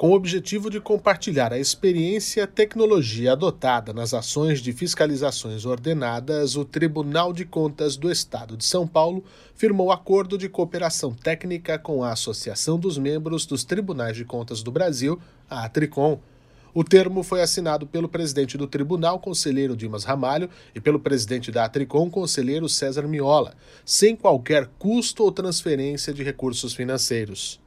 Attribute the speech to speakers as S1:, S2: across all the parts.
S1: Com o objetivo de compartilhar a experiência e a tecnologia adotada nas ações de fiscalizações ordenadas, o Tribunal de Contas do Estado de São Paulo firmou acordo de cooperação técnica com a Associação dos Membros dos Tribunais de Contas do Brasil, a Tricom. O termo foi assinado pelo presidente do tribunal, conselheiro Dimas Ramalho, e pelo presidente da Atricom, conselheiro César Miola, sem qualquer custo ou transferência de recursos financeiros.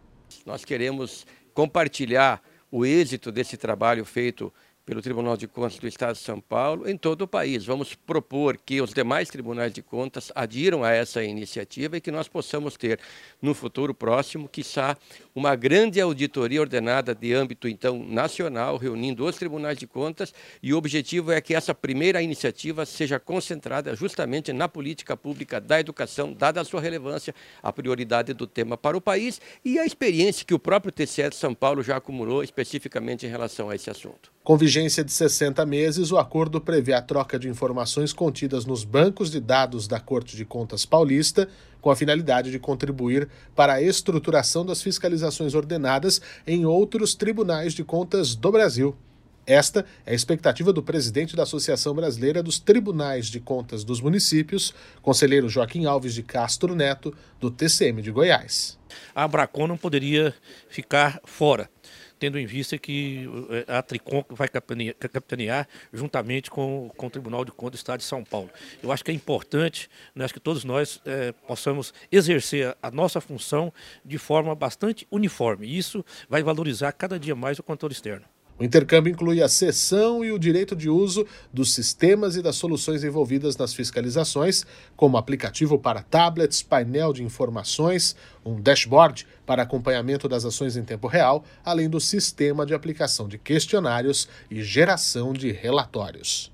S2: Nós queremos compartilhar o êxito desse trabalho feito pelo Tribunal de Contas do Estado de São Paulo em todo o país. Vamos propor que os demais tribunais de contas adiram a essa iniciativa e que nós possamos ter, no futuro próximo, quiçá, uma grande auditoria ordenada de âmbito, então, nacional, reunindo os tribunais de contas, e o objetivo é que essa primeira iniciativa seja concentrada justamente na política pública da educação, dada a sua relevância, a prioridade do tema para o país e a experiência que o próprio TCE de São Paulo já acumulou especificamente em relação a esse assunto.
S1: Com vigência de 60 meses, o acordo prevê a troca de informações contidas nos bancos de dados da Corte de Contas Paulista, com a finalidade de contribuir para a estruturação das fiscalizações ordenadas em outros tribunais de contas do Brasil. Esta é a expectativa do presidente da Associação Brasileira dos Tribunais de Contas dos Municípios, conselheiro Joaquim Alves de Castro Neto, do TCM de Goiás.
S3: A Abracon não poderia ficar fora tendo em vista que eh, a Tricom vai capitanear, juntamente com, com, o Tribunal de Contas do Estado de São Paulo. Eu acho que é importante, né, acho que todos nós é, possamos exercer a nossa função de forma bastante uniforme. Isso vai valorizar cada dia mais o controle externo.
S1: O intercâmbio inclui a cessão e o direito de uso dos sistemas e das soluções envolvidas nas fiscalizações, como aplicativo para tablets, painel de informações, um dashboard para acompanhamento das ações em tempo real, além do sistema de aplicação de questionários e geração de relatórios.